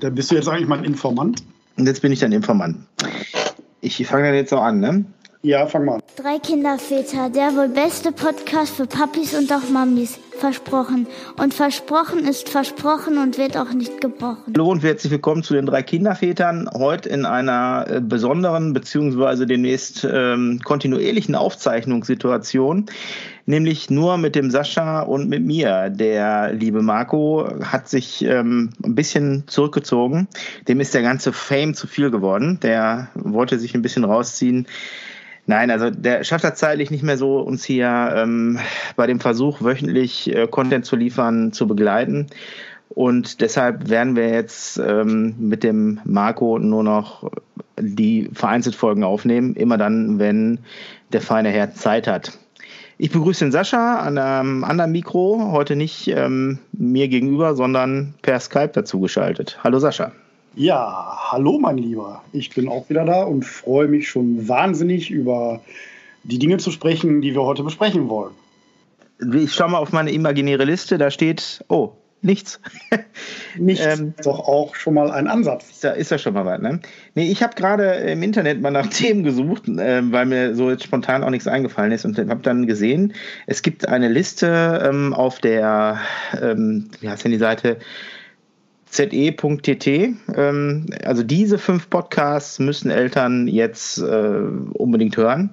Dann bist du jetzt eigentlich mein Informant. Und jetzt bin ich dein Informant. Ich fange dann jetzt auch an, ne? Ja, fang mal an. Drei Kinderväter, der wohl beste Podcast für Papis und auch Mamis. Versprochen. Und versprochen ist versprochen und wird auch nicht gebrochen. Hallo und herzlich willkommen zu den drei Kindervätern. Heute in einer äh, besonderen beziehungsweise demnächst ähm, kontinuierlichen Aufzeichnungssituation. Nämlich nur mit dem Sascha und mit mir. Der liebe Marco hat sich ähm, ein bisschen zurückgezogen. Dem ist der ganze Fame zu viel geworden. Der wollte sich ein bisschen rausziehen. Nein, also der schafft das zeitlich nicht mehr so, uns hier ähm, bei dem Versuch, wöchentlich äh, Content zu liefern, zu begleiten. Und deshalb werden wir jetzt ähm, mit dem Marco nur noch die vereinzelt Folgen aufnehmen, immer dann, wenn der feine Herr Zeit hat. Ich begrüße den Sascha an einem anderen Mikro, heute nicht ähm, mir gegenüber, sondern per Skype dazu geschaltet. Hallo Sascha. Ja, hallo mein Lieber. Ich bin auch wieder da und freue mich schon wahnsinnig über die Dinge zu sprechen, die wir heute besprechen wollen. Ich schaue mal auf meine imaginäre Liste, da steht, oh, nichts. nichts ähm, ist doch auch schon mal ein Ansatz. Ist da, ist da schon mal was, ne? Nee, ich habe gerade im Internet mal nach Themen gesucht, äh, weil mir so jetzt spontan auch nichts eingefallen ist und habe dann gesehen, es gibt eine Liste ähm, auf der, ähm, wie heißt denn die Seite? ze.tt. Ähm, also diese fünf Podcasts müssen Eltern jetzt äh, unbedingt hören.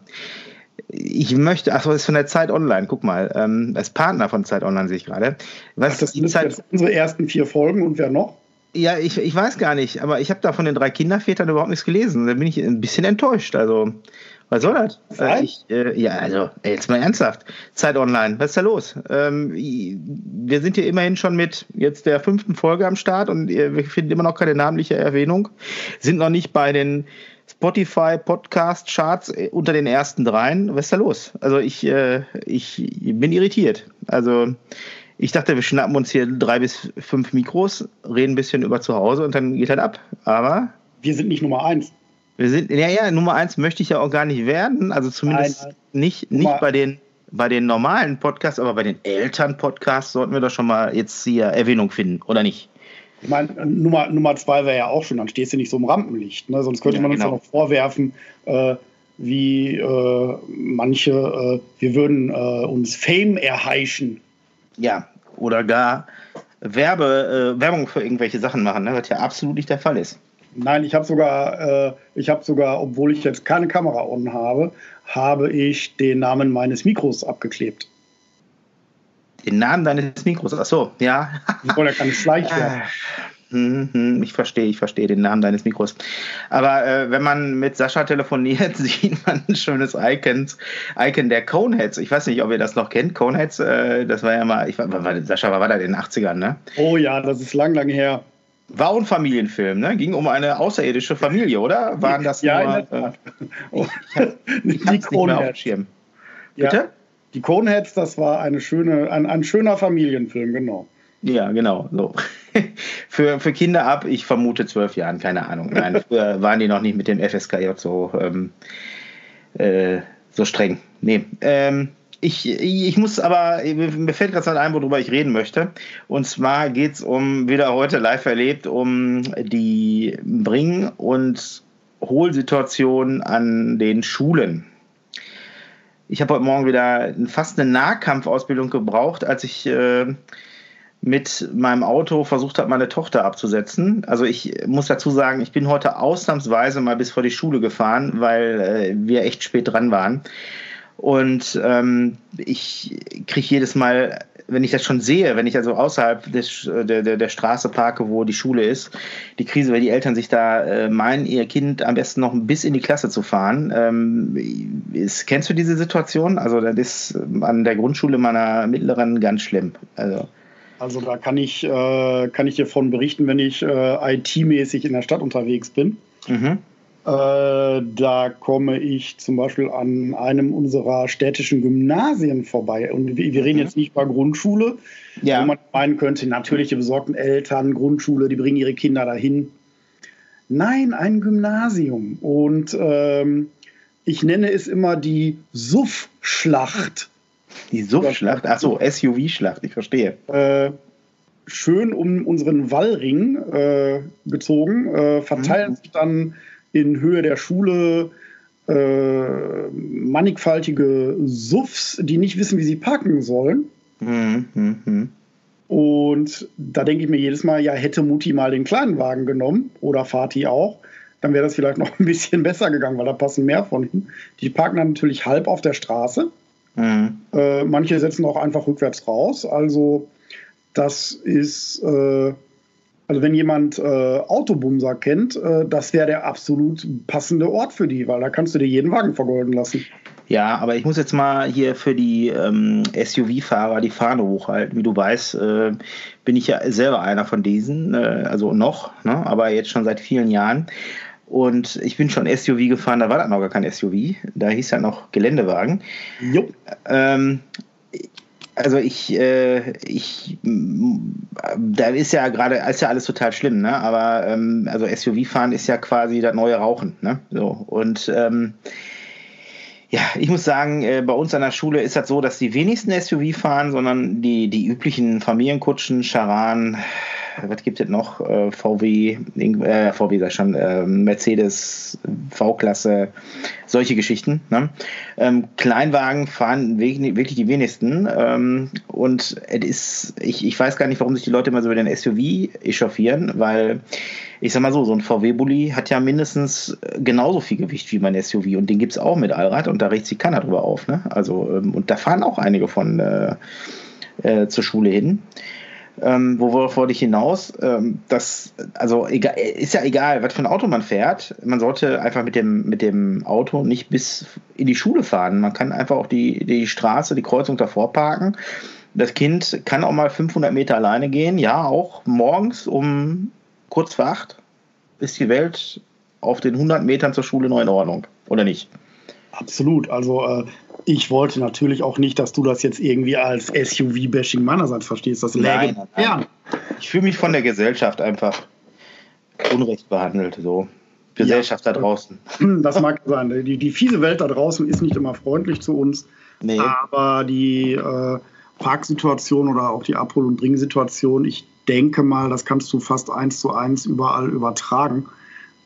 Ich möchte, ach so, das ist von der Zeit Online, guck mal, ähm, als Partner von Zeit Online sehe ich gerade. Was ach, das sind Zeit, jetzt unsere ersten vier Folgen und wer noch? Ja, ich, ich weiß gar nicht, aber ich habe da von den drei Kindervätern überhaupt nichts gelesen. Da bin ich ein bisschen enttäuscht. Also, was soll das? Äh, ich, äh, ja, also, jetzt mal ernsthaft. Zeit online, was ist da los? Ähm, wir sind hier immerhin schon mit jetzt der fünften Folge am Start und wir finden immer noch keine namentliche Erwähnung. Sind noch nicht bei den Spotify Podcast Charts äh, unter den ersten dreien. Was ist da los? Also, ich, äh, ich bin irritiert. Also, ich dachte, wir schnappen uns hier drei bis fünf Mikros, reden ein bisschen über zu Hause und dann geht halt ab. Aber. Wir sind nicht Nummer eins. Wir sind, ja, ja, Nummer eins möchte ich ja auch gar nicht werden. Also zumindest nein, nein. nicht, nicht bei den, bei den normalen Podcasts, aber bei den Eltern-Podcasts sollten wir doch schon mal jetzt hier Erwähnung finden, oder nicht? Ich meine, Nummer, Nummer zwei wäre ja auch schon, dann stehst du nicht so im Rampenlicht. Ne? Sonst könnte ja, man uns genau. ja noch vorwerfen, äh, wie äh, manche, äh, wir würden äh, uns Fame erheischen. Ja, oder gar Werbe, äh, Werbung für irgendwelche Sachen machen, ne? was ja absolut nicht der Fall ist. Nein, ich habe sogar, äh, ich habe sogar, obwohl ich jetzt keine Kamera on habe, habe ich den Namen meines Mikros abgeklebt. Den Namen deines Mikros? Ach so, ja. Oder kann ich Schleichwerbung. Hm, hm, ich verstehe, ich verstehe den Namen deines Mikros. Aber äh, wenn man mit Sascha telefoniert, sieht man ein schönes Icon, Icon der Coneheads. Ich weiß nicht, ob ihr das noch kennt. Coneheads, äh, das war ja mal, ich war, war, Sascha war, war da in den 80ern, ne? Oh ja, das ist lang, lang her. War auch ein Familienfilm, ne? Ging um eine außerirdische Familie, oder? Waren das ja, nur, in der Tat. Äh, ich, ich die Coneheads. Bitte? Ja, die Coneheads, das war eine schöne, ein, ein schöner Familienfilm, genau. Ja, genau. So. für, für Kinder ab, ich vermute zwölf Jahren, keine Ahnung. Nein, früher waren die noch nicht mit dem FSKJ so, ähm, äh, so streng. Nee. Ähm, ich, ich muss aber, mir fällt gerade ein, worüber ich reden möchte. Und zwar geht es um, wieder heute live erlebt, um die Bring- und Hohlsituation an den Schulen. Ich habe heute Morgen wieder fast eine Nahkampfausbildung gebraucht, als ich äh, mit meinem Auto versucht habe, meine Tochter abzusetzen. Also ich muss dazu sagen, ich bin heute ausnahmsweise mal bis vor die Schule gefahren, weil äh, wir echt spät dran waren. Und ähm, ich kriege jedes Mal, wenn ich das schon sehe, wenn ich also außerhalb des, der, der, der Straße parke, wo die Schule ist, die Krise, weil die Eltern sich da äh, meinen, ihr Kind am besten noch bis in die Klasse zu fahren. Ähm, ist, kennst du diese Situation? Also das ist an der Grundschule meiner Mittleren ganz schlimm. Also also da kann ich, äh, kann ich dir von berichten, wenn ich äh, IT-mäßig in der Stadt unterwegs bin. Mhm. Äh, da komme ich zum Beispiel an einem unserer städtischen Gymnasien vorbei. Und wir, reden mhm. jetzt nicht über Grundschule, ja. wo man meinen könnte, natürlich die besorgten Eltern, Grundschule, die bringen ihre Kinder dahin. Nein, ein Gymnasium. Und ähm, ich nenne es immer die Suff-Schlacht. Die Suff-Schlacht? Achso, SUV-Schlacht, ich verstehe. Äh, schön um unseren Wallring äh, gezogen, äh, verteilen mhm. sich dann in Höhe der Schule äh, mannigfaltige Suffs, die nicht wissen, wie sie parken sollen. Mhm. Mhm. Und da denke ich mir jedes Mal, ja, hätte Mutti mal den kleinen Wagen genommen oder Vati auch, dann wäre das vielleicht noch ein bisschen besser gegangen, weil da passen mehr von hin. Die parken dann natürlich halb auf der Straße. Mhm. Äh, manche setzen auch einfach rückwärts raus. Also das ist, äh, also wenn jemand äh, Autobumser kennt, äh, das wäre der absolut passende Ort für die, weil da kannst du dir jeden Wagen vergolden lassen. Ja, aber ich muss jetzt mal hier für die ähm, SUV-Fahrer die Fahne hochhalten. Wie du weißt, äh, bin ich ja selber einer von diesen, äh, also noch, ne, aber jetzt schon seit vielen Jahren. Und ich bin schon SUV gefahren, da war das noch gar kein SUV, da hieß ja noch Geländewagen. Jo. Ähm, also ich, äh, ich, da ist ja gerade, ist ja alles total schlimm, ne? Aber ähm, also SUV fahren ist ja quasi das neue Rauchen, ne? So und ähm, ja, ich muss sagen, äh, bei uns an der Schule ist das so, dass die wenigsten SUV fahren, sondern die, die üblichen Familienkutschen, Charan, was gibt es noch? Äh, VW, äh, VW sag schon, äh, Mercedes, V-Klasse, solche Geschichten. Ne? Ähm, Kleinwagen fahren wirklich, die wenigsten. Ähm, und es ist, ich, ich weiß gar nicht, warum sich die Leute immer so über den SUV echauffieren, weil ich sag mal so, so ein VW-Bully hat ja mindestens genauso viel Gewicht wie mein SUV und den gibt es auch mit Allrad und da regt sich keiner drüber auf. Ne? Also, ähm, und da fahren auch einige von äh, äh, zur Schule hin. Ähm, worauf wollte ich hinaus? Ähm, das, also egal, ist ja egal, was für ein Auto man fährt. Man sollte einfach mit dem, mit dem Auto nicht bis in die Schule fahren. Man kann einfach auch die, die Straße, die Kreuzung davor parken. Das Kind kann auch mal 500 Meter alleine gehen. Ja, auch morgens um kurz vor acht ist die Welt auf den 100 Metern zur Schule noch in Ordnung, oder nicht? Absolut. Also äh, ich wollte natürlich auch nicht, dass du das jetzt irgendwie als SUV-Bashing meinerseits verstehst. Das läge nein, nein. Ich fühle mich von der Gesellschaft einfach unrecht behandelt. So. Gesellschaft ja, da draußen. Das mag sein. Die, die fiese Welt da draußen ist nicht immer freundlich zu uns. Nee. Aber die äh, Parksituation oder auch die Abhol- und Bringsituation, ich denke mal, das kannst du fast eins zu eins überall übertragen.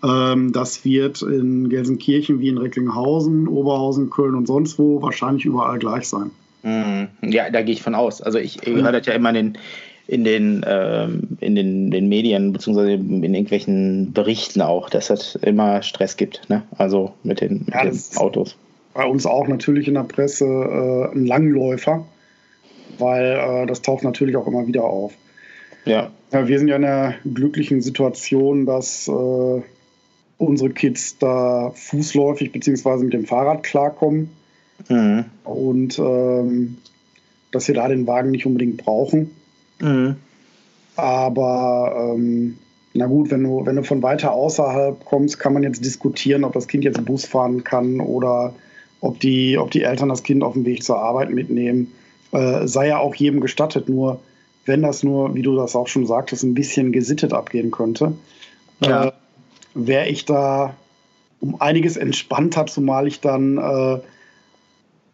Ähm, das wird in Gelsenkirchen wie in Recklinghausen, Oberhausen, Köln und sonst wo wahrscheinlich überall gleich sein. Mhm. Ja, da gehe ich von aus. Also ich, ich höre das ja immer in den, in den, ähm, in den, den Medien beziehungsweise in irgendwelchen Berichten auch, dass es immer Stress gibt, ne? Also mit den, mit ja, den Autos. Bei uns auch natürlich in der Presse äh, ein Langläufer, weil äh, das taucht natürlich auch immer wieder auf. Ja. ja. Wir sind ja in einer glücklichen Situation, dass äh, unsere Kids da fußläufig bzw. mit dem Fahrrad klarkommen. Mhm. Und ähm, dass wir da den Wagen nicht unbedingt brauchen. Mhm. Aber ähm, na gut, wenn du, wenn du von weiter außerhalb kommst, kann man jetzt diskutieren, ob das Kind jetzt Bus fahren kann oder ob die, ob die Eltern das Kind auf dem Weg zur Arbeit mitnehmen. Äh, sei ja auch jedem gestattet, nur wenn das nur, wie du das auch schon sagtest, ein bisschen gesittet abgehen könnte. Ja. Äh, wäre ich da um einiges entspannter, zumal ich dann äh,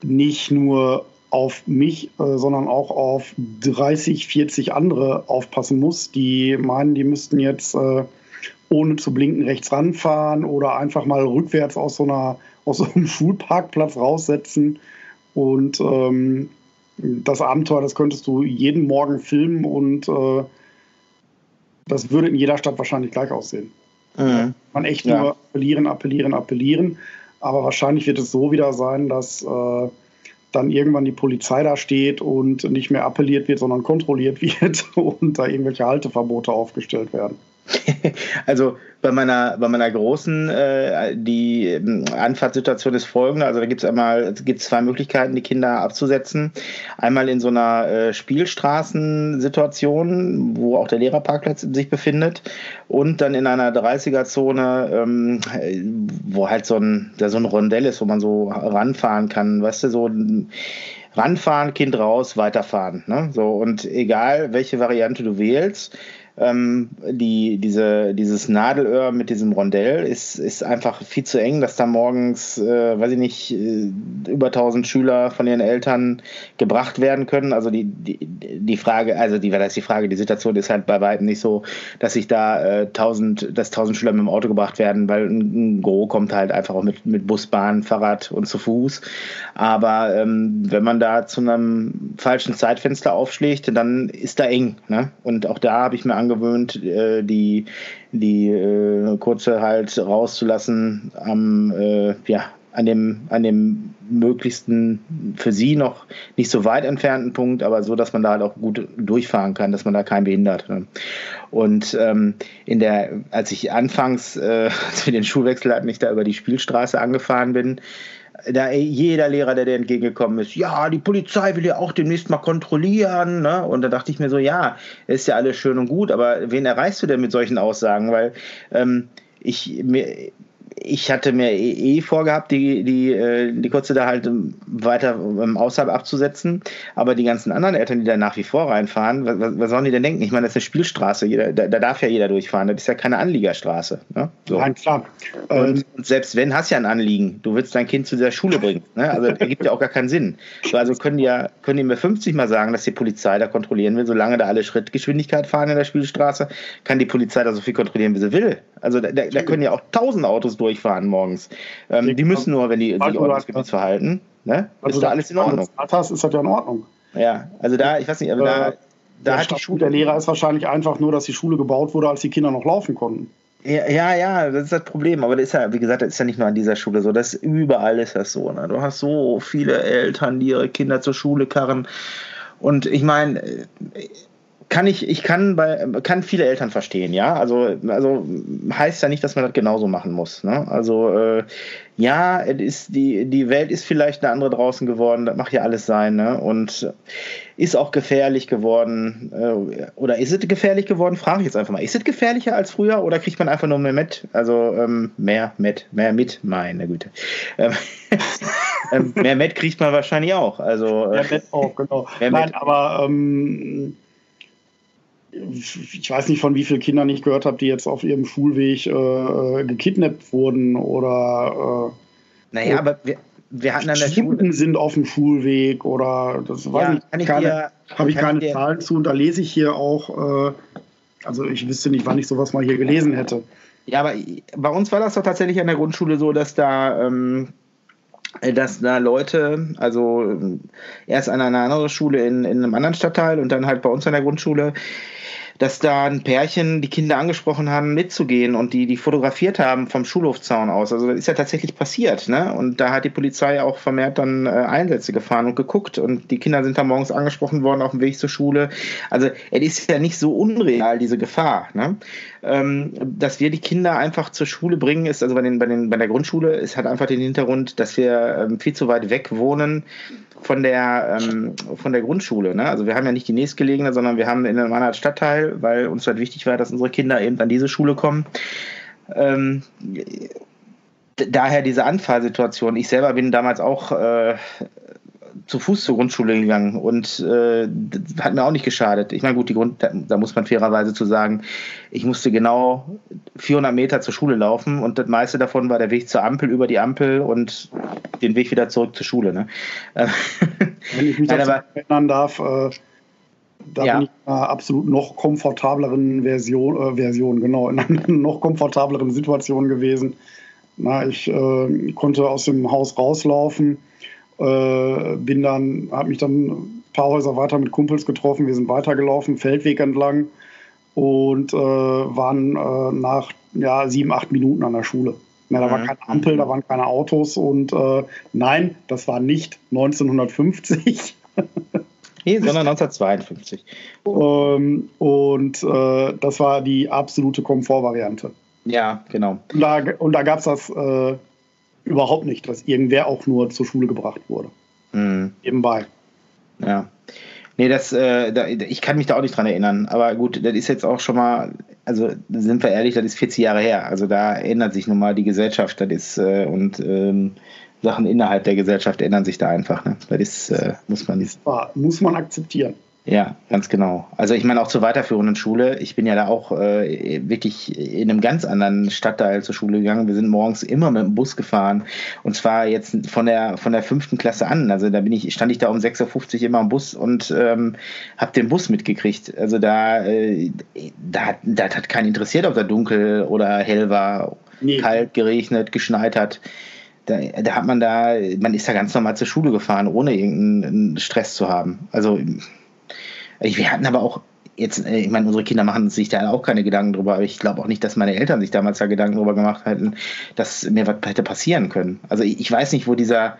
nicht nur auf mich, äh, sondern auch auf 30, 40 andere aufpassen muss, die meinen, die müssten jetzt äh, ohne zu blinken rechts ranfahren oder einfach mal rückwärts aus so, einer, aus so einem Schulparkplatz raussetzen. Und ähm, das Abenteuer, das könntest du jeden Morgen filmen und äh, das würde in jeder Stadt wahrscheinlich gleich aussehen. Mhm. Man echt ja. nur appellieren, appellieren, appellieren. Aber wahrscheinlich wird es so wieder sein, dass äh, dann irgendwann die Polizei da steht und nicht mehr appelliert wird, sondern kontrolliert wird und da irgendwelche Halteverbote aufgestellt werden. also bei meiner, bei meiner großen, äh, die ähm, Anfahrtssituation ist folgende. Also da gibt es einmal, gibt zwei Möglichkeiten, die Kinder abzusetzen. Einmal in so einer äh, Spielstraßensituation, wo auch der Lehrerparkplatz sich befindet. Und dann in einer 30er-Zone, ähm, wo halt so ein, da so ein Rondell ist, wo man so ranfahren kann. Weißt du, so ranfahren, Kind raus, weiterfahren. Ne? So, und egal welche Variante du wählst, ähm, die, diese, dieses Nadelöhr mit diesem Rondell ist, ist einfach viel zu eng, dass da morgens, äh, weiß ich nicht, äh, über 1000 Schüler von ihren Eltern gebracht werden können. Also die, die, die Frage, also die, das ist die Frage, die Situation ist halt bei weitem nicht so, dass sich da äh, 1000, dass 1000 Schüler mit dem Auto gebracht werden, weil ein, ein Gros kommt halt einfach auch mit, mit Bus, Bahn, Fahrrad und zu Fuß. Aber ähm, wenn man da zu einem falschen Zeitfenster aufschlägt, dann ist da eng. Ne? Und auch da habe ich mir angewöhnt, äh, die, die äh, kurze halt rauszulassen am, äh, ja, an dem, an dem möglichsten für sie noch nicht so weit entfernten Punkt, aber so, dass man da halt auch gut durchfahren kann, dass man da keinen behindert. Ne? Und ähm, in der, als ich anfangs, äh, als den Schulwechsel hatten, ich da über die Spielstraße angefahren bin, da jeder Lehrer, der dir entgegengekommen ist, ja, die Polizei will ja auch demnächst mal kontrollieren. Ne? Und da dachte ich mir so, ja, ist ja alles schön und gut, aber wen erreichst du denn mit solchen Aussagen? Weil ähm, ich mir ich hatte mir eh, eh vorgehabt, die, die, äh, die Kurze da halt weiter außerhalb abzusetzen. Aber die ganzen anderen Eltern, die da nach wie vor reinfahren, was, was sollen die denn denken? Ich meine, das ist eine Spielstraße, jeder, da, da, darf ja jeder durchfahren. Das ist ja keine Anliegerstraße. Ne? So. Nein, klar. Und, ähm, und, selbst wenn, hast ja ein Anliegen. Du willst dein Kind zu dieser Schule bringen. Ne? Also das ergibt ja auch gar keinen Sinn. So, also können die ja können die mir 50 Mal sagen, dass die Polizei da kontrollieren will, solange da alle Schrittgeschwindigkeit fahren in der Spielstraße, kann die Polizei da so viel kontrollieren, wie sie will. Also da, da können ja auch tausend Autos durchfahren morgens. Ähm, die müssen nur, wenn die sich Ordnungsgebietsverhalten, ne? Also ist da alles in Ordnung. Hast, ist das ja in Ordnung. Ja, also da, ich weiß nicht, aber äh, da, da hat die Schule. Der Lehrer ist wahrscheinlich einfach nur, dass die Schule gebaut wurde, als die Kinder noch laufen konnten. Ja, ja, ja, das ist das Problem. Aber das ist ja, wie gesagt, das ist ja nicht nur an dieser Schule so. Das überall ist das so. Ne? Du hast so viele Eltern, die ihre Kinder zur Schule karren. Und ich meine, kann ich, ich kann bei, kann viele Eltern verstehen, ja. Also, also heißt ja nicht, dass man das genauso machen muss. Ne? Also äh, ja, ist die, die Welt ist vielleicht eine andere draußen geworden, das macht ja alles sein, ne? Und ist auch gefährlich geworden. Äh, oder ist es gefährlich geworden? Frage ich jetzt einfach mal. Ist es gefährlicher als früher oder kriegt man einfach nur mehr mit? Also ähm, mehr mit, mehr mit, meine Güte. Ähm, ähm, mehr mit kriegt man wahrscheinlich auch. Also, äh, mehr mit auch, genau. Nein, mit. aber ähm, ich weiß nicht, von wie vielen Kindern ich gehört habe, die jetzt auf ihrem Schulweg äh, äh gekidnappt wurden oder. Äh, naja, aber wir, wir hatten an der Schule. sind auf dem Schulweg oder das weiß ja, ich, keine, habe ich keine Zahlen zu und da lese ich hier auch. Äh, also ich wüsste nicht, wann ich sowas mal hier gelesen hätte. Ja, aber bei uns war das doch tatsächlich an der Grundschule so, dass da. Ähm, dass da Leute, also erst an einer anderen Schule in, in einem anderen Stadtteil und dann halt bei uns an der Grundschule, dass da ein Pärchen die Kinder angesprochen haben, mitzugehen und die die fotografiert haben vom Schulhofzaun aus. Also das ist ja tatsächlich passiert, ne? Und da hat die Polizei auch vermehrt dann äh, Einsätze gefahren und geguckt und die Kinder sind da morgens angesprochen worden auf dem Weg zur Schule. Also es ist ja nicht so unreal diese Gefahr, ne? Ähm, dass wir die Kinder einfach zur Schule bringen, ist also bei den bei den bei der Grundschule ist halt einfach den Hintergrund, dass wir ähm, viel zu weit weg wohnen von der, ähm, von der Grundschule. Ne? Also wir haben ja nicht die nächstgelegene, sondern wir haben in einem anderen Stadtteil, weil uns halt wichtig war, dass unsere Kinder eben an diese Schule kommen. Ähm, daher diese Anfahrsituation. Ich selber bin damals auch äh, zu Fuß zur Grundschule gegangen und äh, hat mir auch nicht geschadet. Ich meine, gut, die Grund, da, da, muss man fairerweise zu sagen, ich musste genau 400 Meter zur Schule laufen und das meiste davon war der Weg zur Ampel, über die Ampel und den Weg wieder zurück zur Schule. Ne? Wenn ich mich Nein, aber, erinnern darf, äh, da ja. bin ich in einer absolut noch komfortableren Version, äh, Version, genau, in einer noch komfortableren Situation gewesen. Na, ich äh, konnte aus dem Haus rauslaufen äh, bin dann, habe mich dann ein paar Häuser weiter mit Kumpels getroffen. Wir sind weitergelaufen, Feldweg entlang und äh, waren äh, nach ja, sieben, acht Minuten an der Schule. Ja, da war mhm. keine Ampel, da waren keine Autos und äh, nein, das war nicht 1950. Nee, sondern 1952. Ähm, und äh, das war die absolute Komfortvariante. Ja, genau. Und da, und da gab es das überhaupt nicht, dass irgendwer auch nur zur Schule gebracht wurde. Mhm. Nebenbei. Ja. Nee, das, äh, da, ich kann mich da auch nicht dran erinnern. Aber gut, das ist jetzt auch schon mal, also sind wir ehrlich, das ist 40 Jahre her. Also da ändert sich nun mal die Gesellschaft. Das ist, äh, und ähm, Sachen innerhalb der Gesellschaft ändern sich da einfach. Ne? Das ist, äh, muss man. Ist wahr, muss man akzeptieren. Ja, ganz genau. Also ich meine auch zur weiterführenden Schule. Ich bin ja da auch äh, wirklich in einem ganz anderen Stadtteil zur Schule gegangen. Wir sind morgens immer mit dem Bus gefahren und zwar jetzt von der von der fünften Klasse an. Also da bin ich stand ich da um 6.50 Uhr immer im Bus und ähm, habe den Bus mitgekriegt. Also da äh, da, hat, da hat keinen interessiert, ob da dunkel oder hell war, nee. kalt, geregnet, geschneit hat. Da, da hat man da, man ist da ganz normal zur Schule gefahren, ohne irgendeinen Stress zu haben. Also wir hatten aber auch jetzt, äh, ich meine, unsere Kinder machen sich da auch keine Gedanken drüber, aber ich glaube auch nicht, dass meine Eltern sich damals da Gedanken drüber gemacht hätten, dass mir was hätte passieren können. Also ich weiß nicht, wo dieser,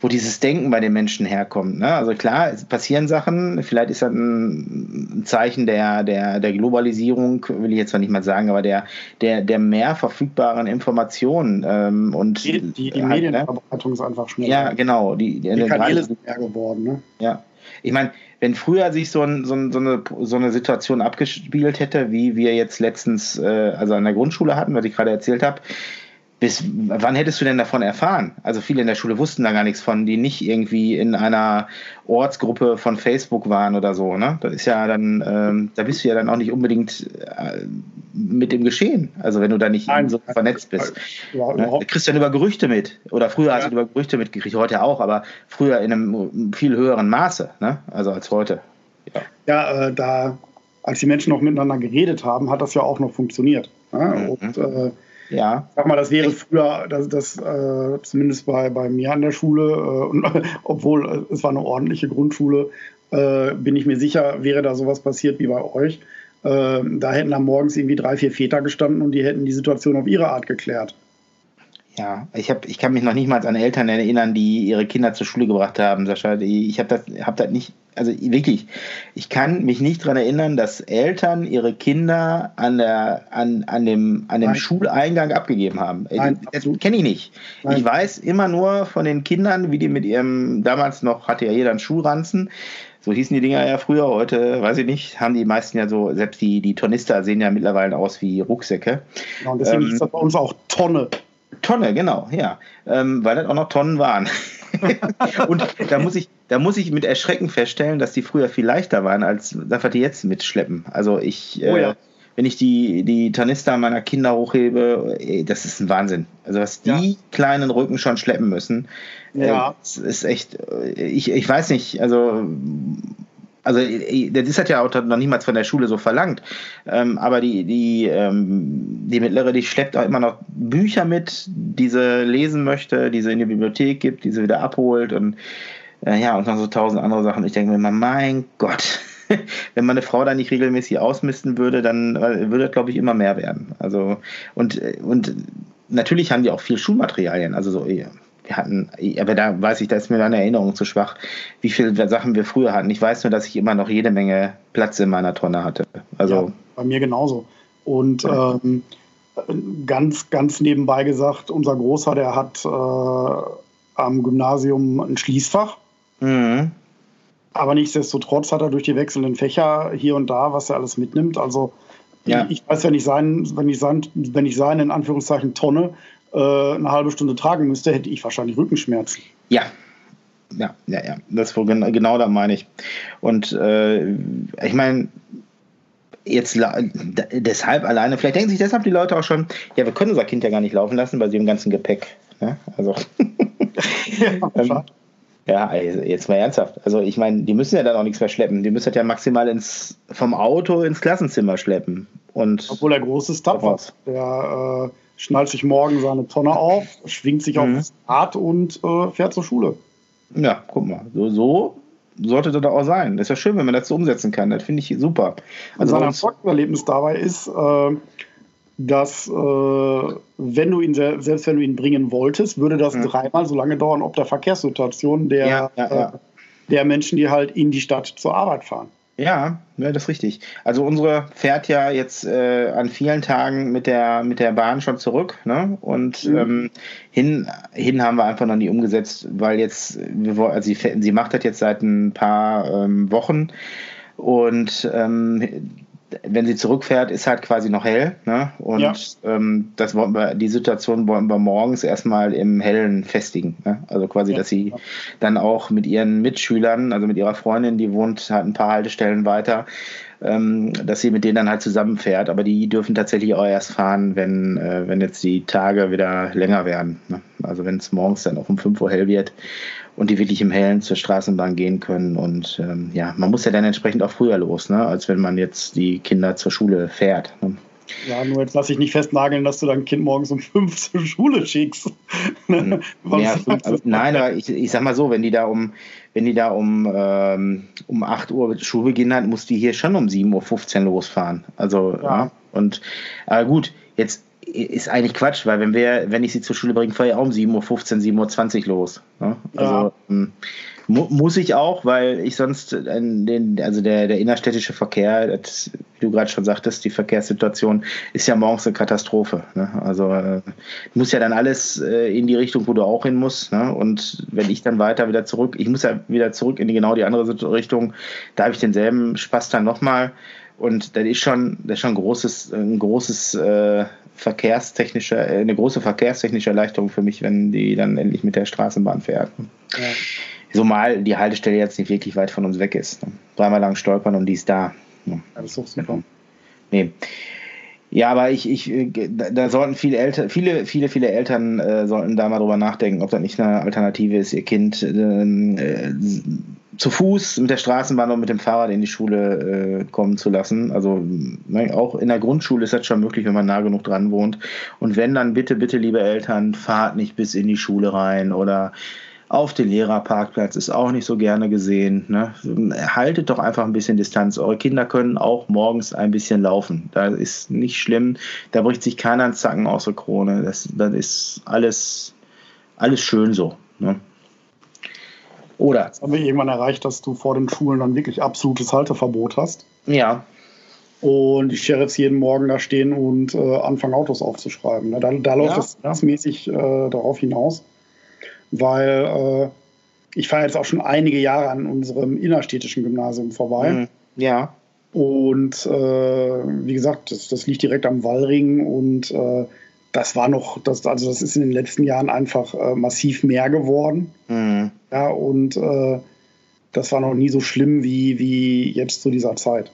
wo dieses Denken bei den Menschen herkommt. Ne? Also klar, es passieren Sachen, vielleicht ist das ein Zeichen der, der, der Globalisierung, will ich jetzt zwar nicht mal sagen, aber der, der, der mehr verfügbaren Informationen. Ähm, und die, die, die halt, Medienverbreitung ne? ist einfach schneller. Ja, genau. Die, die, die Kanäle sind mehr geworden. Ne? Ja. Ich meine, wenn früher sich so, ein, so, ein, so, eine, so eine Situation abgespielt hätte, wie wir jetzt letztens, äh, also an der Grundschule hatten, was ich gerade erzählt habe, bis wann hättest du denn davon erfahren? Also viele in der Schule wussten da gar nichts von, die nicht irgendwie in einer Ortsgruppe von Facebook waren oder so. Ne? Das ist ja dann, ähm, da bist du ja dann auch nicht unbedingt äh, mit dem Geschehen. Also wenn du da nicht Nein, so vernetzt bist. Ja, ne? Du kriegst dann über Gerüchte mit. Oder früher ja. hast du über Gerüchte mitgekriegt, heute auch, aber früher in einem viel höheren Maße, ne? also als heute. Ja, ja äh, da, als die Menschen noch miteinander geredet haben, hat das ja auch noch funktioniert. Ne? Mhm. Und äh, ja. Sag mal, das wäre früher, das, das äh, zumindest bei, bei mir an der Schule, äh, und, obwohl äh, es war eine ordentliche Grundschule, äh, bin ich mir sicher, wäre da sowas passiert wie bei euch. Äh, da hätten dann morgens irgendwie drei, vier Väter gestanden und die hätten die Situation auf ihre Art geklärt. Ja, ich, hab, ich kann mich noch nicht mal an Eltern erinnern, die ihre Kinder zur Schule gebracht haben, Sascha. Ich habe das, hab das nicht, also wirklich, ich kann mich nicht daran erinnern, dass Eltern ihre Kinder an, der, an, an dem, an dem Schuleingang abgegeben haben. Nein, das kenne ich nicht. Nein. Ich weiß immer nur von den Kindern, wie die mit ihrem, damals noch hatte ja jeder einen Schulranzen, so hießen die Dinger ja früher, heute weiß ich nicht, haben die meisten ja so, selbst die, die Tornister sehen ja mittlerweile aus wie Rucksäcke. Ja, und deswegen ähm, ist das bei uns auch Tonne. Tonne, genau, ja. Ähm, weil das auch noch Tonnen waren. und da muss ich, da muss ich mit Erschrecken feststellen, dass die früher viel leichter waren, als das, was die jetzt mitschleppen. Also ich, äh, oh ja. wenn ich die, die Tornister meiner Kinder hochhebe, ey, das ist ein Wahnsinn. Also was die ja. kleinen Rücken schon schleppen müssen, ja. Äh, ist echt, äh, ich, ich weiß nicht, also also das ist ja auch noch niemals von der Schule so verlangt. Ähm, aber die, die, ähm, die mittlere, die schleppt auch immer noch Bücher mit, die sie lesen möchte, die sie in die Bibliothek gibt, die sie wieder abholt und äh, ja, und noch so tausend andere Sachen. Ich denke mir immer, mein Gott, wenn meine Frau da nicht regelmäßig ausmisten würde, dann äh, würde das, glaube ich, immer mehr werden. Also, und, und natürlich haben die auch viel Schulmaterialien, also so wir hatten, aber da weiß ich, da ist mir meine Erinnerung zu schwach, wie viele Sachen wir früher hatten. Ich weiß nur, dass ich immer noch jede Menge Platz in meiner Tonne hatte. Also ja, bei mir genauso. Und ähm, ganz, ganz nebenbei gesagt, unser Großer, der hat äh, am Gymnasium ein Schließfach. Mhm. Aber nichtsdestotrotz hat er durch die wechselnden Fächer hier und da, was er alles mitnimmt. Also ja. ich weiß, wenn ich seinen, wenn ich sein, wenn ich seine in Anführungszeichen Tonne äh, eine halbe Stunde tragen müsste, hätte ich wahrscheinlich Rückenschmerzen. Ja. Ja, ja, ja. Das genau, genau da meine ich. Und äh, ich meine, jetzt deshalb alleine, vielleicht denken sich deshalb die Leute auch schon, ja, wir können unser Kind ja gar nicht laufen lassen bei dem ganzen Gepäck. Ne? Also. ja, ähm, ja, also jetzt mal ernsthaft. Also ich meine, die müssen ja dann auch nichts mehr schleppen. Die müssen das ja maximal ins, vom Auto ins Klassenzimmer schleppen. Und Obwohl der große ist tapfer. Der äh, schnallt sich morgen seine Tonne auf, schwingt sich mhm. aufs Rad und äh, fährt zur Schule. Ja, guck mal, so, so sollte das auch sein. Das ist ja schön, wenn man das so umsetzen kann. Das finde ich super. Also sein Erfolgserlebnis dabei ist, äh, dass äh, wenn du ihn selbst wenn du ihn bringen wolltest, würde das mhm. dreimal so lange dauern, ob der Verkehrssituation der, ja, ja, ja. Äh, der Menschen, die halt in die Stadt zur Arbeit fahren. Ja, ja, das ist richtig. Also unsere fährt ja jetzt äh, an vielen Tagen mit der mit der Bahn schon zurück, ne? Und mhm. ähm, hin hin haben wir einfach noch nie umgesetzt, weil jetzt also sie sie macht das jetzt seit ein paar ähm, Wochen und ähm, wenn sie zurückfährt, ist halt quasi noch hell. Ne? Und ja. ähm, das wollen wir, die Situation wollen wir morgens erstmal im Hellen festigen. Ne? Also quasi, ja. dass sie dann auch mit ihren Mitschülern, also mit ihrer Freundin, die wohnt halt ein paar Haltestellen weiter, ähm, dass sie mit denen dann halt zusammenfährt. Aber die dürfen tatsächlich auch erst fahren, wenn, äh, wenn jetzt die Tage wieder länger werden. Ne? Also wenn es morgens dann auch um 5 Uhr hell wird und die wirklich im Hellen zur Straßenbahn gehen können. Und ähm, ja, man muss ja dann entsprechend auch früher los, ne? als wenn man jetzt die Kinder zur Schule fährt. Ne? Ja, nur jetzt lass ich nicht festnageln, dass du dein Kind morgens um 5 zur Schule schickst. Ne? ja, also, nein, aber ich, ich sag mal so, wenn die da um, wenn die da um, ähm, um 8 Uhr Schulbeginn hat, muss die hier schon um 7.15 Uhr losfahren. Also, ja. ja. und aber gut, jetzt ist eigentlich Quatsch, weil wenn wir, wenn ich sie zur Schule bringe, fahre ich auch um 7.15 Uhr, 7.20 Uhr los. Ne? Also ja. Ähm, mu muss ich auch, weil ich sonst den, also der, der innerstädtische Verkehr, das, wie du gerade schon sagtest, die Verkehrssituation ist ja morgens eine Katastrophe. Ne? Also äh, muss ja dann alles äh, in die Richtung, wo du auch hin musst. Ne? Und wenn ich dann weiter wieder zurück, ich muss ja wieder zurück in die genau die andere Richtung, da habe ich denselben Spaß dann nochmal. Und das ist schon, das ist schon ein großes, ein großes äh, verkehrstechnische, äh, eine große verkehrstechnische Erleichterung für mich, wenn die dann endlich mit der Straßenbahn fährt. Ja. So mal die Haltestelle jetzt nicht wirklich weit von uns weg ist. Ne? Dreimal lang stolpern und die ist da. Ja, das ist doch super. Nee. Ja, aber ich, ich, da sollten viele Eltern, viele, viele, viele Eltern äh, sollten da mal drüber nachdenken, ob das nicht eine Alternative ist, ihr Kind ähm, äh, zu Fuß mit der Straßenbahn und mit dem Fahrrad in die Schule äh, kommen zu lassen. Also ne, auch in der Grundschule ist das schon möglich, wenn man nah genug dran wohnt. Und wenn dann bitte, bitte, liebe Eltern, fahrt nicht bis in die Schule rein oder auf den Lehrerparkplatz ist auch nicht so gerne gesehen. Ne? Haltet doch einfach ein bisschen Distanz. Eure Kinder können auch morgens ein bisschen laufen. Das ist nicht schlimm. Da bricht sich keiner einen Zacken aus der Krone. Das, das ist alles, alles schön so. Ne? Oder? Jetzt haben wir irgendwann erreicht, dass du vor den Schulen dann wirklich absolutes Halteverbot hast. Ja. Und die Sheriffs jeden Morgen da stehen und äh, anfangen, Autos aufzuschreiben. Ne? Da, da läuft ja. das mäßig äh, darauf hinaus weil äh, ich fahre jetzt auch schon einige Jahre an unserem innerstädtischen Gymnasium vorbei. Mhm. Ja. Und äh, wie gesagt, das, das, liegt direkt am Wallring und äh, das war noch, das, also das ist in den letzten Jahren einfach äh, massiv mehr geworden. Mhm. Ja, und äh, das war noch nie so schlimm wie, wie jetzt zu dieser Zeit.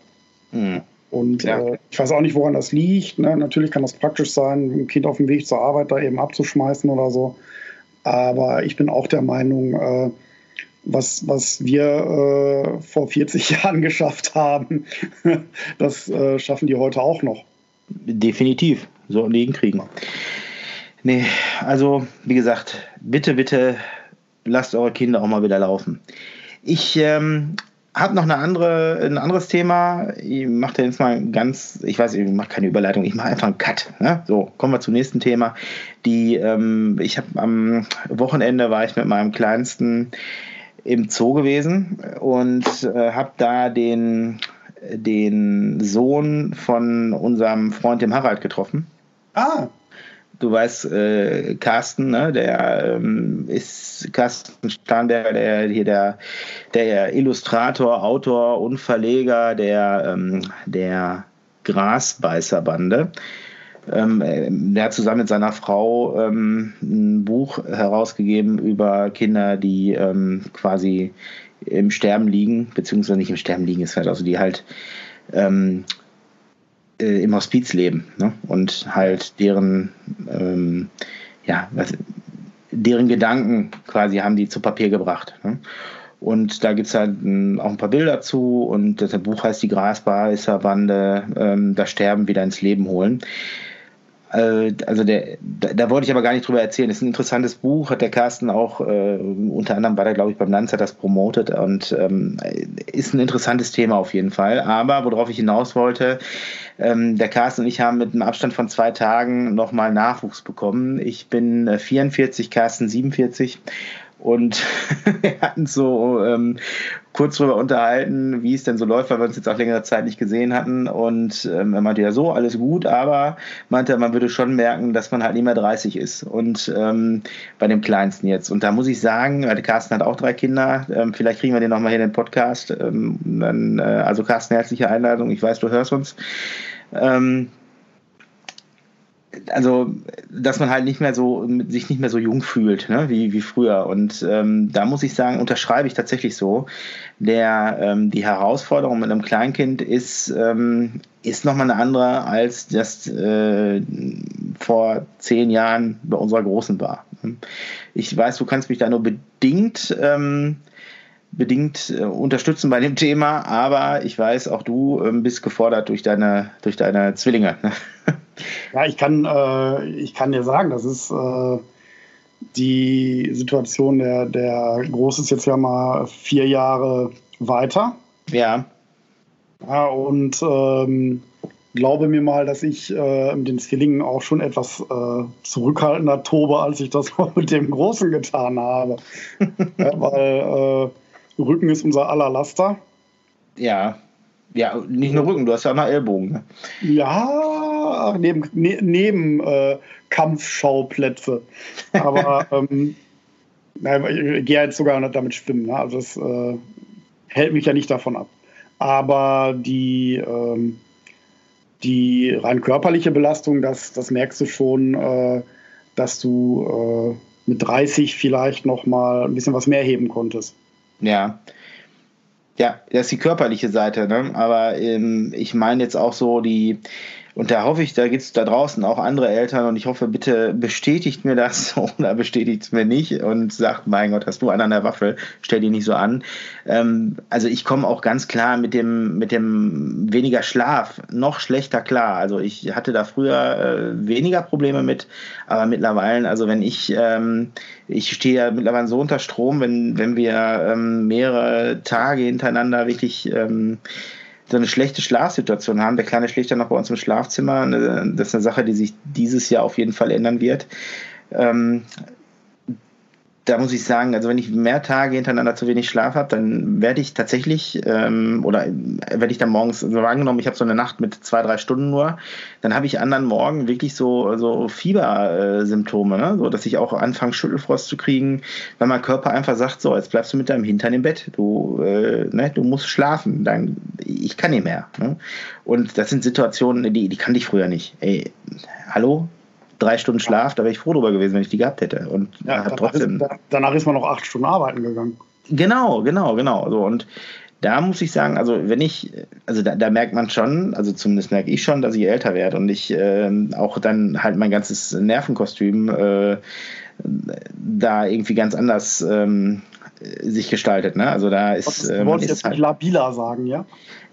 Mhm. Und ja. äh, ich weiß auch nicht, woran das liegt. Ne? Natürlich kann das praktisch sein, ein Kind auf dem Weg zur Arbeit da eben abzuschmeißen oder so. Aber ich bin auch der Meinung, äh, was, was wir äh, vor 40 Jahren geschafft haben, das äh, schaffen die heute auch noch. Definitiv, so liegen kriegen. Nee, also wie gesagt, bitte, bitte lasst eure Kinder auch mal wieder laufen. Ich ähm, habe noch eine andere, ein anderes Thema. Ich mache jetzt mal ganz, ich weiß, ich mache keine Überleitung, ich mache einfach einen Cut. Ne? So, kommen wir zum nächsten Thema. Die, ähm, ich habe am Wochenende war ich mit meinem Kleinsten im Zoo gewesen und äh, habe da den, den Sohn von unserem Freund dem Harald getroffen. Ah du weißt, äh, Carsten, ne, der ähm, ist Carsten Starnberger, der hier der, der Illustrator, Autor und Verleger der, ähm, der Grasbeißerbande. Ähm, der hat zusammen mit seiner Frau ähm, ein Buch herausgegeben über Kinder, die ähm, quasi im Sterben liegen, beziehungsweise nicht im Sterben liegen, ist halt also die halt ähm, äh, im Hospiz leben ne? und halt deren, ähm, ja, was, deren Gedanken quasi haben die zu Papier gebracht. Ne? Und da gibt es halt m, auch ein paar Bilder zu und das Buch heißt Die Grasbeißerbande, ähm, das Sterben wieder ins Leben holen. Äh, also der, da, da, wollte ich aber gar nicht drüber erzählen. Das ist ein interessantes Buch, hat der Carsten auch, äh, unter anderem war der, glaube ich, beim Lanzer das promotet und ähm, ist ein interessantes Thema auf jeden Fall. Aber worauf ich hinaus wollte, ähm, der Carsten und ich haben mit einem Abstand von zwei Tagen nochmal Nachwuchs bekommen. Ich bin äh, 44, Carsten 47 und wir hatten so ähm, kurz darüber unterhalten, wie es denn so läuft, weil wir uns jetzt auch längere Zeit nicht gesehen hatten. Und ähm, er meinte ja so, alles gut, aber meinte, man würde schon merken, dass man halt nicht mehr 30 ist. Und ähm, bei dem Kleinsten jetzt. Und da muss ich sagen, weil Carsten hat auch drei Kinder, ähm, vielleicht kriegen wir den nochmal hier in den Podcast. Ähm, dann, äh, also Carsten, herzliche Einladung. Ich weiß, du hörst uns. Ähm, also, dass man halt nicht mehr so, sich nicht mehr so jung fühlt, ne, wie, wie früher. Und ähm, da muss ich sagen, unterschreibe ich tatsächlich so. Der, ähm, die Herausforderung mit einem Kleinkind ist, ähm, ist nochmal eine andere, als das äh, vor zehn Jahren bei unserer Großen war. Ich weiß, du kannst mich da nur bedingt ähm, bedingt äh, unterstützen bei dem Thema, aber ich weiß, auch du ähm, bist gefordert durch deine, durch deine Zwillinge. Ne? Ja, ich kann, äh, ich kann dir sagen, das ist äh, die Situation, der, der Groß ist jetzt ja mal vier Jahre weiter. Ja. Ja, und ähm, glaube mir mal, dass ich äh, mit den Zwillingen auch schon etwas äh, zurückhaltender tobe, als ich das mit dem Großen getan habe. ja, weil äh, Rücken ist unser aller Laster. Ja. Ja, nicht nur Rücken, du hast ja auch noch Ellbogen. Ne? Ja, neben, ne, neben äh, Kampfschauplätze. Aber ähm, ich gehe jetzt sogar nicht damit schwimmen. Ne? Also das äh, hält mich ja nicht davon ab. Aber die, ähm, die rein körperliche Belastung, das, das merkst du schon, äh, dass du äh, mit 30 vielleicht noch mal ein bisschen was mehr heben konntest. Ja, ja, das ist die körperliche Seite, ne? aber ähm, ich meine jetzt auch so die, und da hoffe ich, da gibt es da draußen auch andere Eltern und ich hoffe, bitte bestätigt mir das oder bestätigt es mir nicht und sagt, mein Gott, hast du einen an der Waffel, stell die nicht so an. Ähm, also ich komme auch ganz klar mit dem, mit dem weniger Schlaf noch schlechter klar. Also ich hatte da früher äh, weniger Probleme mit, aber mittlerweile, also wenn ich, ähm, ich stehe ja mittlerweile so unter Strom, wenn, wenn wir ähm, mehrere Tage hintereinander wirklich ähm, so eine schlechte Schlafsituation haben. Der Kleine schläft ja noch bei uns im Schlafzimmer. Das ist eine Sache, die sich dieses Jahr auf jeden Fall ändern wird. Ähm, da muss ich sagen, also wenn ich mehr Tage hintereinander zu wenig Schlaf habe, dann werde ich tatsächlich ähm, oder werde ich dann morgens so angenommen, ich habe so eine Nacht mit zwei, drei Stunden nur, dann habe ich anderen Morgen wirklich so, so Fiebersymptome, ne? so dass ich auch anfange, Schüttelfrost zu kriegen, weil mein Körper einfach sagt, so, jetzt bleibst du mit deinem Hintern im Bett, du, äh, ne, du musst schlafen, dann, ich kann nicht mehr. Ne? Und das sind Situationen, die, die kannte ich früher nicht. Ey, hallo, drei Stunden Schlaf, da wäre ich froh drüber gewesen, wenn ich die gehabt hätte. Und ja, danach trotzdem. Ist, danach ist man noch acht Stunden arbeiten gegangen. Genau, genau, genau. So, und da muss ich sagen, also wenn ich, also da, da, merkt man schon, also zumindest merke ich schon, dass ich älter werde und ich äh, auch dann halt mein ganzes Nervenkostüm äh, da irgendwie ganz anders ähm, sich gestaltet. Ne? Also da ist. Was, du äh, wolltest jetzt halt, labiler sagen, ja?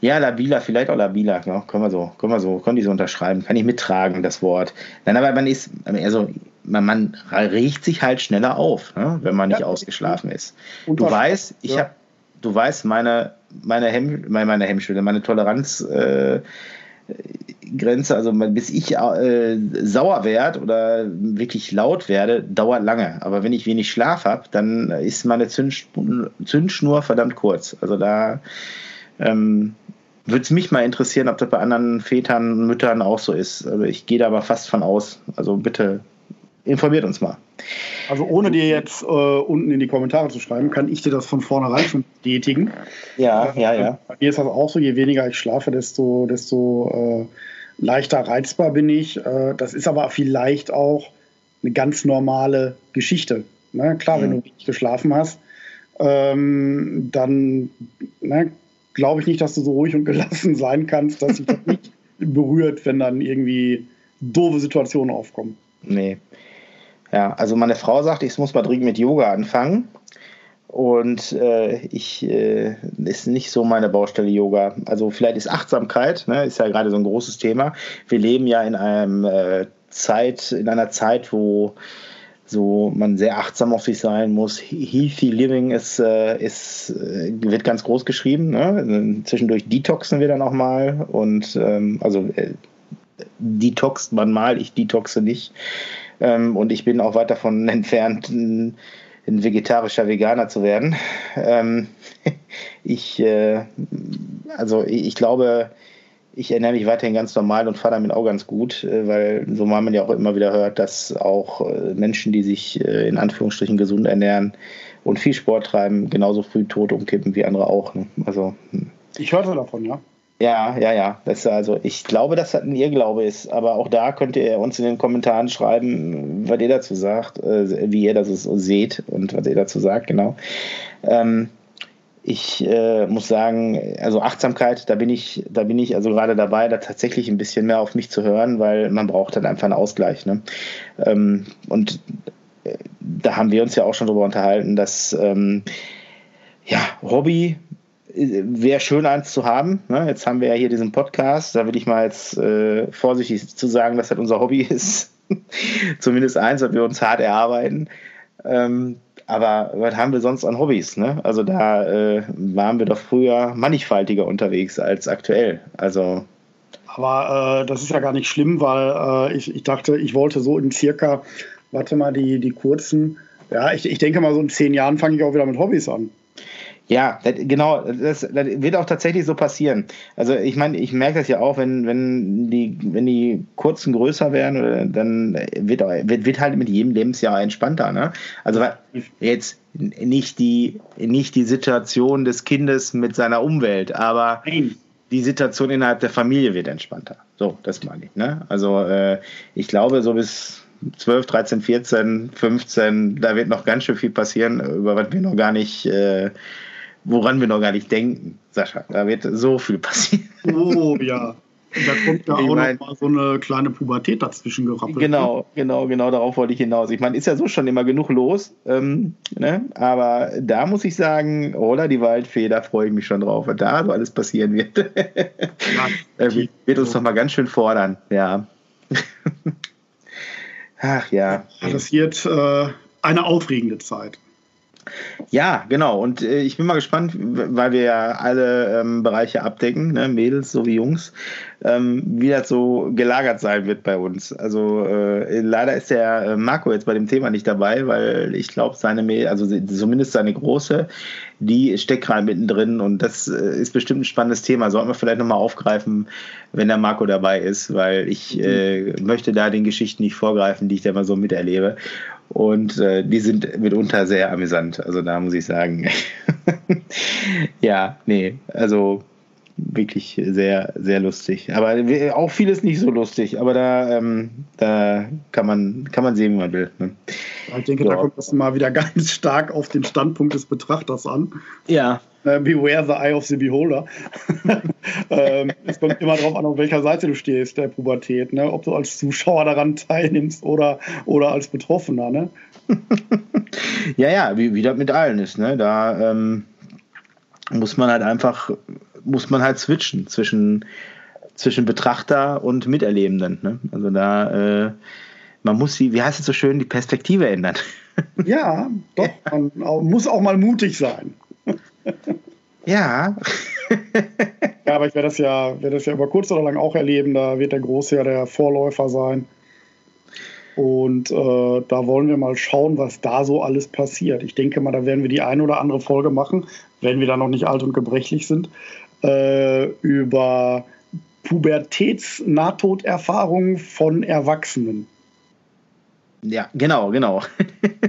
Ja, labiler, vielleicht auch labiler. Ja, können wir so, können wir so, können die so unterschreiben. Kann ich mittragen, das Wort. Nein, aber man ist, also man, man regt sich halt schneller auf, ne? wenn man nicht ja, ausgeschlafen ist. Du weißt, ich ja. habe, du weißt, meine, meine, Hemm, meine Hemmschwelle, meine Toleranz. Äh, Grenze, also bis ich äh, sauer werde oder wirklich laut werde, dauert lange. Aber wenn ich wenig Schlaf habe, dann ist meine Zündschnur verdammt kurz. Also da ähm, würde es mich mal interessieren, ob das bei anderen Vätern, Müttern auch so ist. Also ich gehe da aber fast von aus. Also bitte informiert uns mal. Also ohne dir jetzt äh, unten in die Kommentare zu schreiben, kann ich dir das von vornherein schon bestätigen. Ja, ja, ja. Bei mir ist das auch so, je weniger ich schlafe, desto, desto äh, leichter reizbar bin ich. Äh, das ist aber vielleicht auch eine ganz normale Geschichte. Ne? Klar, mhm. wenn du nicht geschlafen hast, ähm, dann ne, glaube ich nicht, dass du so ruhig und gelassen sein kannst, dass sich das nicht berührt, wenn dann irgendwie doofe Situationen aufkommen. Nee. Ja, also meine Frau sagt, ich muss mal dringend mit Yoga anfangen. Und äh, ich äh, ist nicht so meine Baustelle Yoga. Also vielleicht ist Achtsamkeit, ne, ist ja gerade so ein großes Thema. Wir leben ja in einem äh, Zeit, in einer Zeit, wo so man sehr achtsam auf sich sein muss. Healthy Living ist, äh, ist, äh, wird ganz groß geschrieben. Ne? Zwischendurch detoxen wir dann auch mal und ähm, also äh, detoxt man mal, ich detoxe nicht. Ähm, und ich bin auch weit davon entfernt, ein vegetarischer Veganer zu werden. Ähm, ich, äh, also ich glaube, ich ernähre mich weiterhin ganz normal und fahre damit auch ganz gut, äh, weil so mal man ja auch immer wieder hört, dass auch äh, Menschen, die sich äh, in Anführungsstrichen gesund ernähren und viel Sport treiben, genauso früh tot umkippen wie andere auch. Ne? Also, hm. ich hörte davon, ja. Ja, ja, ja. Das also, ich glaube, dass das ein Irrglaube ist. Aber auch da könnt ihr uns in den Kommentaren schreiben, was ihr dazu sagt, wie ihr das seht und was ihr dazu sagt, genau. Ähm, ich äh, muss sagen, also Achtsamkeit, da bin ich, da bin ich also gerade dabei, da tatsächlich ein bisschen mehr auf mich zu hören, weil man braucht dann einfach einen Ausgleich. Ne? Ähm, und äh, da haben wir uns ja auch schon drüber unterhalten, dass ähm, ja, Hobby äh, wäre schön eins zu haben. Ne? Jetzt haben wir ja hier diesen Podcast, da will ich mal jetzt äh, vorsichtig zu sagen, dass das unser Hobby ist. Zumindest eins, was wir uns hart erarbeiten. Ähm, aber was haben wir sonst an Hobbys? Ne? Also da äh, waren wir doch früher mannigfaltiger unterwegs als aktuell. Also aber äh, das ist ja gar nicht schlimm, weil äh, ich, ich dachte, ich wollte so in circa, warte mal, die, die kurzen, ja, ich, ich denke mal, so in zehn Jahren fange ich auch wieder mit Hobbys an. Ja, das, genau, das, das, wird auch tatsächlich so passieren. Also ich meine, ich merke das ja auch, wenn, wenn, die, wenn die kurzen größer werden, dann wird, wird, wird halt mit jedem Lebensjahr entspannter. Ne? Also jetzt nicht die, nicht die Situation des Kindes mit seiner Umwelt, aber Nein. die Situation innerhalb der Familie wird entspannter. So, das meine ich. Ne? Also äh, ich glaube, so bis 12, 13, 14, 15, da wird noch ganz schön viel passieren, über was wir noch gar nicht äh, woran wir noch gar nicht denken, Sascha. Da wird so viel passieren. Oh ja. Und da kommt ja ich auch mein, noch mal so eine kleine Pubertät dazwischen gerappelt. Genau, ne? genau, genau, darauf wollte ich hinaus. Ich meine, ist ja so schon immer genug los, ähm, ne? aber da muss ich sagen, oder die Waldfee, da freue ich mich schon drauf, was da so alles passieren wird. ja, äh, wird uns doch mal ganz schön fordern, ja. Ach ja. Das wird äh, eine aufregende Zeit. Ja, genau. Und äh, ich bin mal gespannt, weil wir ja alle ähm, Bereiche abdecken, ne? Mädels sowie Jungs, ähm, wie das so gelagert sein wird bei uns. Also äh, leider ist der äh, Marco jetzt bei dem Thema nicht dabei, weil ich glaube, seine Mädel, also zumindest seine große, die steckt gerade mittendrin und das äh, ist bestimmt ein spannendes Thema. Sollten wir vielleicht nochmal aufgreifen, wenn der Marco dabei ist, weil ich äh, möchte da den Geschichten nicht vorgreifen, die ich da mal so miterlebe. Und äh, die sind mitunter sehr amüsant. Also da muss ich sagen, ja, nee, also wirklich sehr, sehr lustig. Aber auch vieles nicht so lustig. Aber da, ähm, da kann man, kann man sehen, wie man will. Ne? Ich denke, so. da kommt das mal wieder ganz stark auf den Standpunkt des Betrachters an. Ja. Äh, beware the eye of the beholder. ähm, es kommt immer darauf an, auf welcher Seite du stehst, der Pubertät. Ne? Ob du als Zuschauer daran teilnimmst oder, oder als Betroffener. Ne? ja, ja, wie, wie das mit allen ist. Ne? Da ähm, muss man halt einfach muss man halt switchen zwischen, zwischen Betrachter und Miterlebenden. Ne? Also da, äh, man muss die, wie heißt es so schön, die Perspektive ändern. Ja, doch, man muss auch mal mutig sein. Ja. ja, aber ich werde das ja, werde das ja über kurz oder lang auch erleben. Da wird der Große ja der Vorläufer sein. Und äh, da wollen wir mal schauen, was da so alles passiert. Ich denke mal, da werden wir die eine oder andere Folge machen, wenn wir da noch nicht alt und gebrechlich sind, äh, über Pubertäts-Nahtoderfahrungen von Erwachsenen. Ja, genau, genau.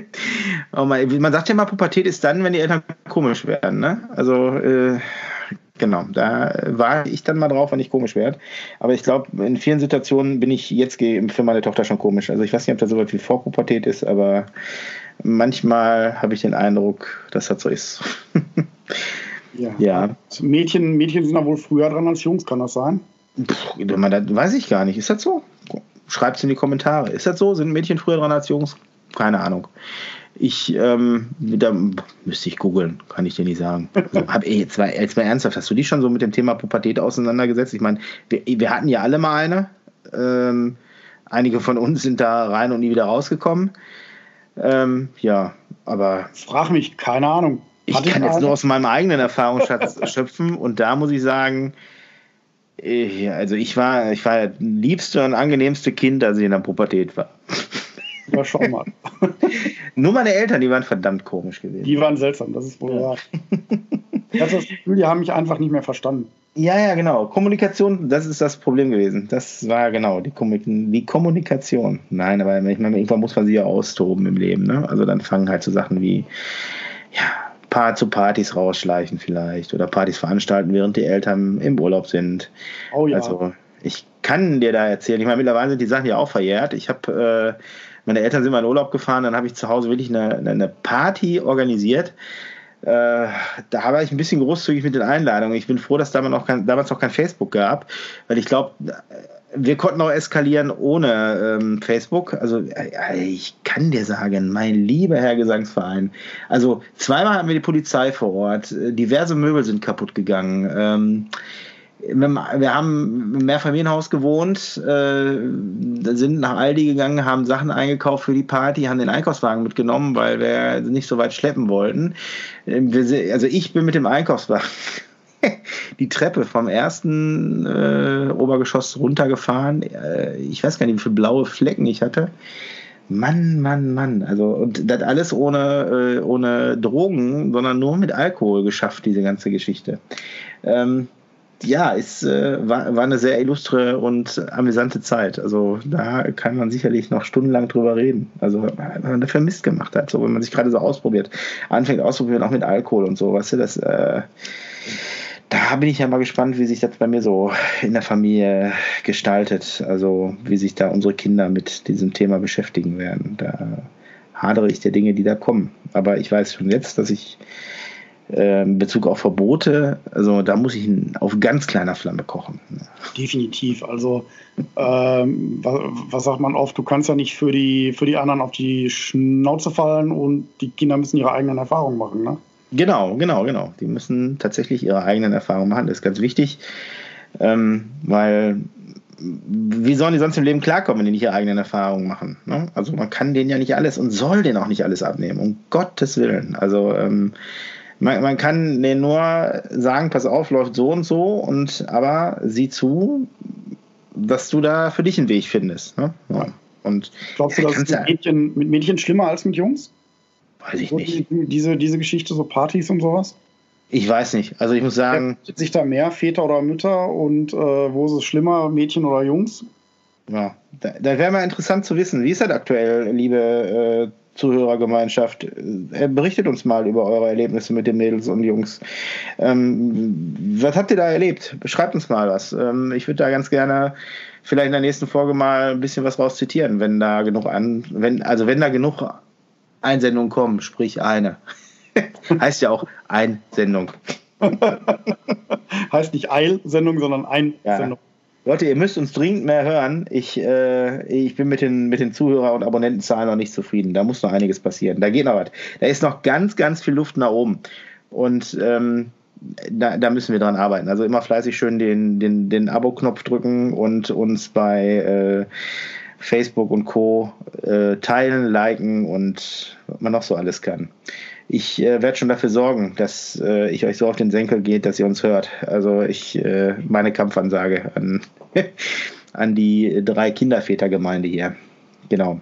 oh man, man, sagt ja mal, Pubertät ist dann, wenn die Eltern komisch werden. Ne? Also, äh, genau, da war ich dann mal drauf, wenn ich komisch werde. Aber ich glaube, in vielen Situationen bin ich jetzt für meine Tochter schon komisch. Also, ich weiß nicht, ob das so weit wie Vorpubertät ist, aber manchmal habe ich den Eindruck, dass das so ist. Ja. ja. Mädchen, Mädchen sind da wohl früher dran als Jungs, kann das sein? Puh, das weiß ich gar nicht. Ist das so? Schreibt es in die Kommentare. Ist das so? Sind Mädchen früher dran als Jungs? Keine Ahnung. Ich, ähm, da müsste ich googeln, kann ich dir nicht sagen. Also, hab, ey, jetzt, mal, jetzt mal ernsthaft, hast du dich schon so mit dem Thema Pubertät auseinandergesetzt? Ich meine, wir, wir, hatten ja alle mal eine. Ähm, einige von uns sind da rein und nie wieder rausgekommen. Ähm, ja, aber. Frag mich, keine Ahnung. Ich kann jetzt nur aus meinem eigenen Erfahrungsschatz schöpfen und da muss ich sagen, also ich war, ich war das liebste und angenehmste Kind, als ich in der Pubertät war. Aber schau mal. Nur meine Eltern, die waren verdammt komisch gewesen. Die waren seltsam, das ist wohl ja. wahr. Ich habe das Gefühl, die haben mich einfach nicht mehr verstanden. Ja, ja, genau. Kommunikation, das ist das Problem gewesen. Das war genau die, die Kommunikation. Nein, aber ich meine, irgendwann muss man sie ja austoben im Leben. Ne? Also dann fangen halt so Sachen wie, ja, Paar zu Partys rausschleichen vielleicht oder Partys veranstalten, während die Eltern im Urlaub sind. Oh ja. Also ich kann dir da erzählen. Ich meine, mittlerweile sind die Sachen ja auch verjährt. Ich habe, äh, meine Eltern sind mal in Urlaub gefahren, dann habe ich zu Hause wirklich eine, eine Party organisiert äh, da war ich ein bisschen großzügig mit den Einladungen. Ich bin froh, dass damals noch kein, damals noch kein Facebook gab, weil ich glaube, wir konnten auch eskalieren ohne ähm, Facebook. Also äh, ich kann dir sagen, mein lieber Herr Gesangsverein, also zweimal hatten wir die Polizei vor Ort, äh, diverse Möbel sind kaputt gegangen. Ähm, wir haben im Mehrfamilienhaus gewohnt, äh, sind nach Aldi gegangen, haben Sachen eingekauft für die Party, haben den Einkaufswagen mitgenommen, weil wir nicht so weit schleppen wollten. Ähm, also ich bin mit dem Einkaufswagen die Treppe vom ersten äh, Obergeschoss runtergefahren. Äh, ich weiß gar nicht, wie viele blaue Flecken ich hatte. Mann, Mann, Mann. Also, und das alles ohne, äh, ohne Drogen, sondern nur mit Alkohol geschafft, diese ganze Geschichte. Ähm, ja, es äh, war, war eine sehr illustre und amüsante Zeit. Also da kann man sicherlich noch stundenlang drüber reden. Also wenn man da vermisst gemacht hat, so wenn man sich gerade so ausprobiert, anfängt ausprobieren auch mit Alkohol und so, weißt du, das äh, da bin ich ja mal gespannt, wie sich das bei mir so in der Familie gestaltet. Also wie sich da unsere Kinder mit diesem Thema beschäftigen werden. Da hadere ich der Dinge, die da kommen. Aber ich weiß schon jetzt, dass ich in Bezug auf Verbote, also da muss ich auf ganz kleiner Flamme kochen. Definitiv. Also ähm, was, was, sagt man oft, du kannst ja nicht für die, für die anderen auf die Schnauze fallen und die Kinder müssen ihre eigenen Erfahrungen machen. Ne? Genau, genau, genau. Die müssen tatsächlich ihre eigenen Erfahrungen machen. Das ist ganz wichtig, ähm, weil wie sollen die sonst im Leben klarkommen, wenn die nicht ihre eigenen Erfahrungen machen? Ne? Also man kann denen ja nicht alles und soll denen auch nicht alles abnehmen, um Gottes Willen. Also ähm, man, man kann denen nur sagen, pass auf, läuft so und so, und aber sieh zu, dass du da für dich einen Weg findest. Ne? Ja. Und Glaubst du, das ist mit Mädchen, mit Mädchen schlimmer als mit Jungs? Weiß ich nicht. Die, diese, diese Geschichte, so Partys und sowas? Ich weiß nicht. Also ich muss sagen. Ja, sich da mehr Väter oder Mütter und äh, wo ist es schlimmer, Mädchen oder Jungs? Ja, da, da wäre mal interessant zu wissen, wie ist das aktuell, liebe äh, Zuhörergemeinschaft. Äh, berichtet uns mal über eure Erlebnisse mit den Mädels und Jungs. Ähm, was habt ihr da erlebt? Beschreibt uns mal was. Ähm, ich würde da ganz gerne vielleicht in der nächsten Folge mal ein bisschen was raus zitieren, wenn da genug an, wenn, also wenn da genug Einsendungen kommen, sprich eine. heißt ja auch Einsendung. heißt nicht Eilsendung, sondern Einsendung. Ja. Leute, ihr müsst uns dringend mehr hören. Ich, äh, ich bin mit den, mit den Zuhörer- und Abonnentenzahlen noch nicht zufrieden. Da muss noch einiges passieren. Da geht noch was. Da ist noch ganz, ganz viel Luft nach oben. Und ähm, da, da müssen wir dran arbeiten. Also immer fleißig schön den, den, den Abo-Knopf drücken und uns bei äh, Facebook und Co. Äh, teilen, liken und was man noch so alles kann ich äh, werde schon dafür sorgen, dass äh, ich euch so auf den Senkel geht, dass ihr uns hört. Also ich äh, meine Kampfansage an, an die drei Kindervätergemeinde hier. Genau.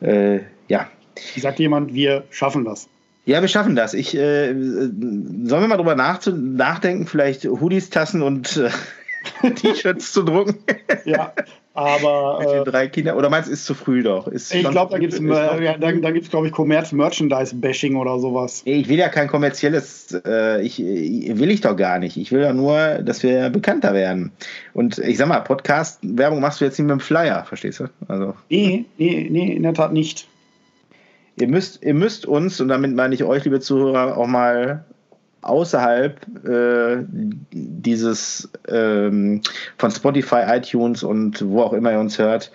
Äh, ja. Sagt jemand, wir schaffen das? Ja, wir schaffen das. Ich äh, sollen wir mal drüber nachdenken, vielleicht Hoodies, Tassen und äh, T-Shirts zu drucken. ja, aber. Mit den äh, drei Kindern. Oder meinst du, ist zu früh doch? Ist ich glaube, da gibt es, äh, ja, da, da glaube ich, Commerz-Merchandise-Bashing oder sowas. Ich will ja kein kommerzielles, äh, ich, will ich doch gar nicht. Ich will ja nur, dass wir bekannter werden. Und ich sag mal, Podcast-Werbung machst du jetzt nicht mit dem Flyer, verstehst du? Also. Nee, nee, nee, in der Tat nicht. Ihr müsst, ihr müsst uns, und damit meine ich euch, liebe Zuhörer, auch mal außerhalb äh, dieses ähm, von Spotify, iTunes und wo auch immer ihr uns hört,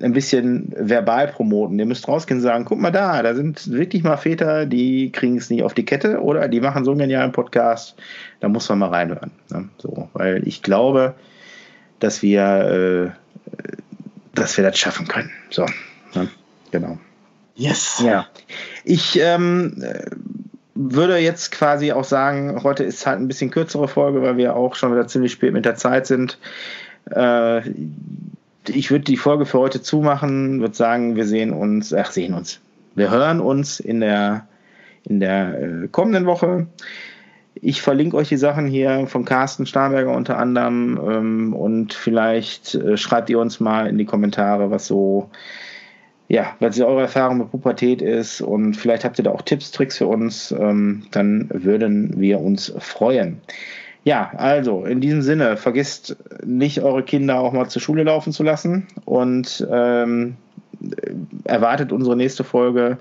ein bisschen verbal promoten. Ihr müsst rausgehen und sagen, guck mal da, da sind wirklich mal Väter, die kriegen es nicht auf die Kette oder die machen so einen genialen Podcast, da muss man mal reinhören. Ne? So, weil ich glaube, dass wir, äh, dass wir das schaffen können. So, ne? genau. Yes. Ja. Ich ähm, würde jetzt quasi auch sagen, heute ist halt ein bisschen kürzere Folge, weil wir auch schon wieder ziemlich spät mit der Zeit sind. Äh, ich würde die Folge für heute zumachen, würde sagen, wir sehen uns, ach, sehen uns. Wir hören uns in der, in der äh, kommenden Woche. Ich verlinke euch die Sachen hier von Carsten Starnberger unter anderem ähm, und vielleicht äh, schreibt ihr uns mal in die Kommentare, was so, ja, was eure Erfahrung mit Pubertät ist und vielleicht habt ihr da auch Tipps, Tricks für uns, ähm, dann würden wir uns freuen. Ja, also in diesem Sinne, vergisst nicht, eure Kinder auch mal zur Schule laufen zu lassen und ähm, erwartet unsere nächste Folge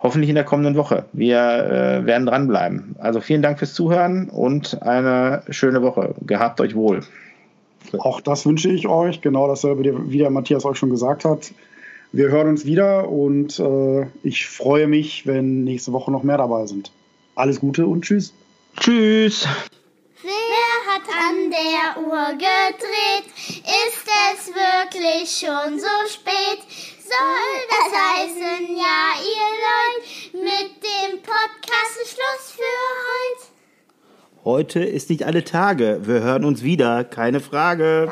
hoffentlich in der kommenden Woche. Wir äh, werden dranbleiben. Also vielen Dank fürs Zuhören und eine schöne Woche. Gehabt euch wohl. Auch das wünsche ich euch, genau dasselbe, wie der Matthias euch schon gesagt hat. Wir hören uns wieder und äh, ich freue mich, wenn nächste Woche noch mehr dabei sind. Alles Gute und tschüss. Tschüss. Wer hat an der Uhr gedreht? Ist es wirklich schon so spät? Soll das heißen, ja, ihr Leute, mit dem Podcast Schluss für heute? Heute ist nicht alle Tage. Wir hören uns wieder, keine Frage.